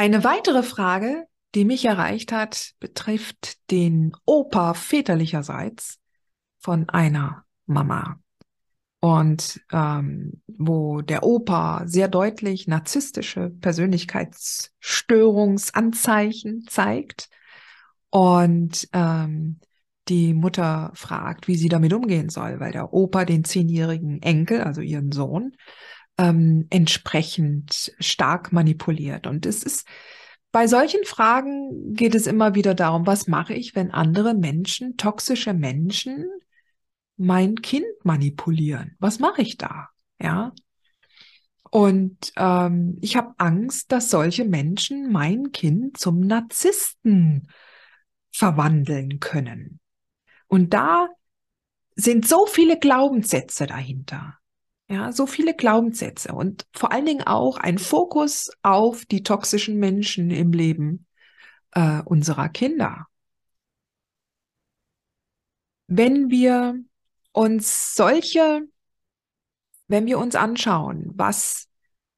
Eine weitere Frage, die mich erreicht hat, betrifft den Opa väterlicherseits von einer Mama. Und ähm, wo der Opa sehr deutlich narzisstische Persönlichkeitsstörungsanzeichen zeigt und ähm, die Mutter fragt, wie sie damit umgehen soll, weil der Opa den zehnjährigen Enkel, also ihren Sohn, ähm, entsprechend stark manipuliert. Und es ist bei solchen Fragen geht es immer wieder darum, was mache ich, wenn andere Menschen, toxische Menschen, mein Kind manipulieren? Was mache ich da? Ja. Und ähm, ich habe Angst, dass solche Menschen mein Kind zum Narzissten verwandeln können. Und da sind so viele Glaubenssätze dahinter. Ja, so viele Glaubenssätze und vor allen Dingen auch ein Fokus auf die toxischen Menschen im Leben äh, unserer Kinder. Wenn wir uns solche, wenn wir uns anschauen, was,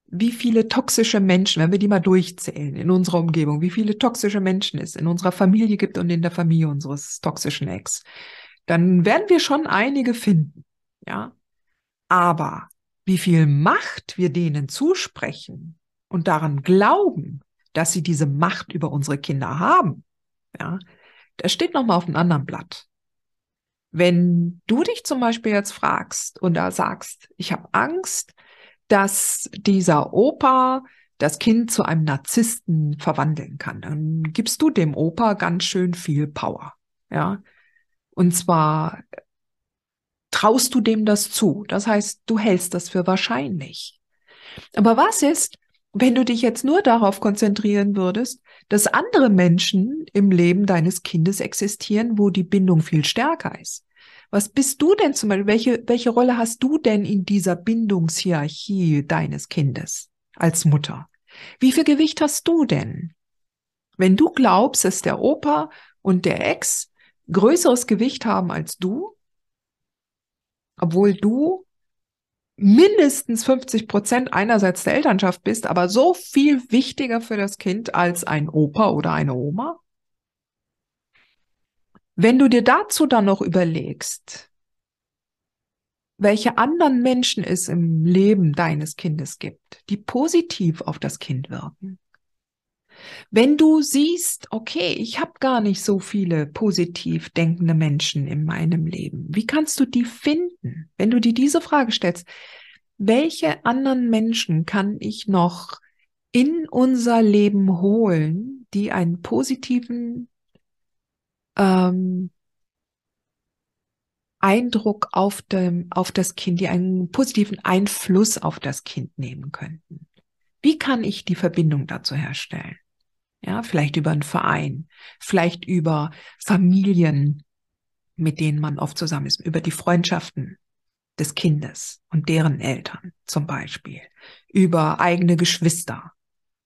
wie viele toxische Menschen, wenn wir die mal durchzählen in unserer Umgebung, wie viele toxische Menschen es in unserer Familie gibt und in der Familie unseres toxischen Ex, dann werden wir schon einige finden. Ja, aber wie viel Macht wir denen zusprechen und daran glauben, dass sie diese Macht über unsere Kinder haben, ja, das steht nochmal auf einem anderen Blatt. Wenn du dich zum Beispiel jetzt fragst und da sagst, ich habe Angst, dass dieser Opa das Kind zu einem Narzissten verwandeln kann, dann gibst du dem Opa ganz schön viel Power, ja. Und zwar traust du dem das zu. Das heißt, du hältst das für wahrscheinlich. Aber was ist, wenn du dich jetzt nur darauf konzentrieren würdest, dass andere Menschen im Leben deines Kindes existieren, wo die Bindung viel stärker ist? Was bist du denn zum Beispiel? Welche, welche Rolle hast du denn in dieser Bindungshierarchie deines Kindes als Mutter? Wie viel Gewicht hast du denn? Wenn du glaubst, dass der Opa und der Ex größeres Gewicht haben als du, obwohl du mindestens 50 Prozent einerseits der Elternschaft bist, aber so viel wichtiger für das Kind als ein Opa oder eine Oma? Wenn du dir dazu dann noch überlegst, welche anderen Menschen es im Leben deines Kindes gibt, die positiv auf das Kind wirken, wenn du siehst, okay, ich habe gar nicht so viele positiv denkende Menschen in meinem Leben, wie kannst du die finden? Wenn du dir diese Frage stellst, welche anderen Menschen kann ich noch in unser Leben holen, die einen positiven ähm, Eindruck auf, dem, auf das Kind, die einen positiven Einfluss auf das Kind nehmen könnten. Wie kann ich die Verbindung dazu herstellen? Ja, vielleicht über einen Verein, vielleicht über Familien, mit denen man oft zusammen ist, über die Freundschaften des Kindes und deren Eltern zum Beispiel, über eigene Geschwister,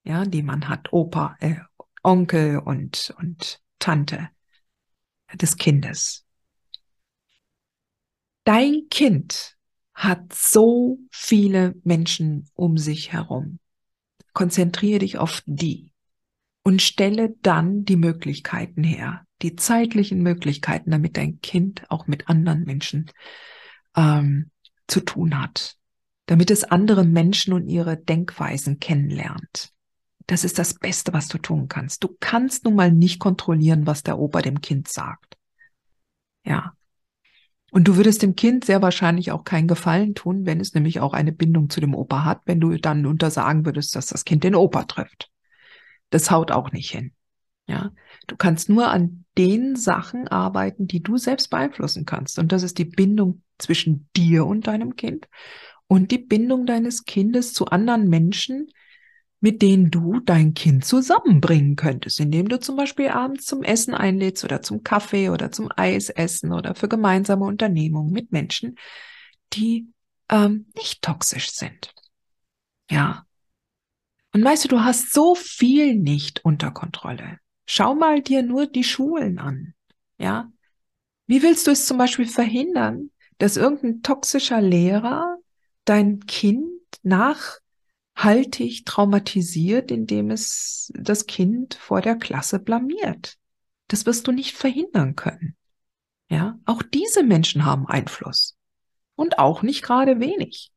ja, die man hat, Opa, äh, Onkel und, und Tante des Kindes. Dein Kind hat so viele Menschen um sich herum. Konzentriere dich auf die und stelle dann die Möglichkeiten her, die zeitlichen Möglichkeiten, damit dein Kind auch mit anderen Menschen ähm, zu tun hat, damit es andere Menschen und ihre Denkweisen kennenlernt. Das ist das Beste, was du tun kannst. Du kannst nun mal nicht kontrollieren, was der Opa dem Kind sagt. Ja. Und du würdest dem Kind sehr wahrscheinlich auch keinen Gefallen tun, wenn es nämlich auch eine Bindung zu dem Opa hat, wenn du dann untersagen würdest, dass das Kind den Opa trifft. Das haut auch nicht hin. Ja, du kannst nur an den Sachen arbeiten, die du selbst beeinflussen kannst. Und das ist die Bindung zwischen dir und deinem Kind und die Bindung deines Kindes zu anderen Menschen, mit denen du dein Kind zusammenbringen könntest, indem du zum Beispiel abends zum Essen einlädst oder zum Kaffee oder zum Eisessen oder für gemeinsame Unternehmungen mit Menschen, die ähm, nicht toxisch sind. Ja. Und weißt du, du hast so viel nicht unter Kontrolle. Schau mal dir nur die Schulen an. Ja. Wie willst du es zum Beispiel verhindern, dass irgendein toxischer Lehrer dein Kind nachhaltig traumatisiert, indem es das Kind vor der Klasse blamiert? Das wirst du nicht verhindern können. Ja, auch diese Menschen haben Einfluss. Und auch nicht gerade wenig.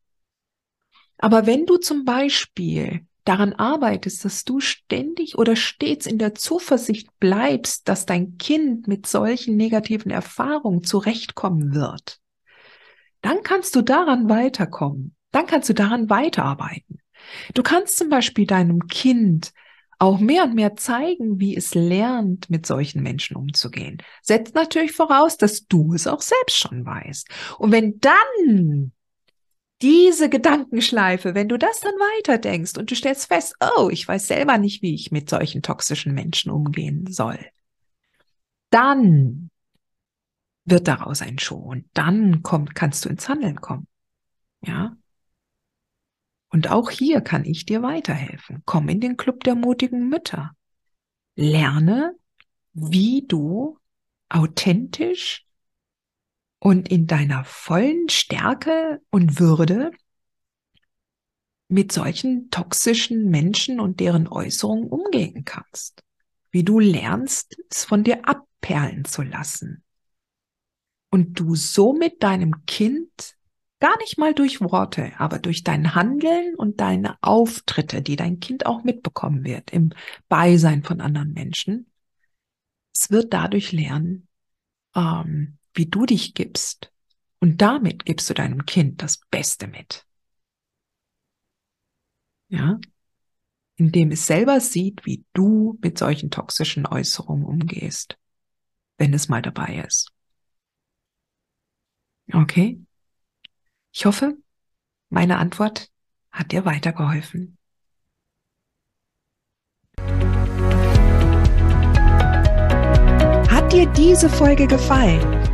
Aber wenn du zum Beispiel daran arbeitest, dass du ständig oder stets in der Zuversicht bleibst, dass dein Kind mit solchen negativen Erfahrungen zurechtkommen wird, dann kannst du daran weiterkommen. Dann kannst du daran weiterarbeiten. Du kannst zum Beispiel deinem Kind auch mehr und mehr zeigen, wie es lernt, mit solchen Menschen umzugehen. Setzt natürlich voraus, dass du es auch selbst schon weißt. Und wenn dann diese Gedankenschleife, wenn du das dann weiterdenkst und du stellst fest, oh, ich weiß selber nicht, wie ich mit solchen toxischen Menschen umgehen soll, dann wird daraus ein Show und dann kommt, kannst du ins Handeln kommen. Ja. Und auch hier kann ich dir weiterhelfen. Komm in den Club der mutigen Mütter. Lerne, wie du authentisch und in deiner vollen Stärke und Würde mit solchen toxischen Menschen und deren Äußerungen umgehen kannst. Wie du lernst, es von dir abperlen zu lassen. Und du somit deinem Kind gar nicht mal durch Worte, aber durch dein Handeln und deine Auftritte, die dein Kind auch mitbekommen wird im Beisein von anderen Menschen, es wird dadurch lernen, ähm, wie du dich gibst. Und damit gibst du deinem Kind das Beste mit. Ja? Indem es selber sieht, wie du mit solchen toxischen Äußerungen umgehst, wenn es mal dabei ist. Okay? Ich hoffe, meine Antwort hat dir weitergeholfen. Hat dir diese Folge gefallen?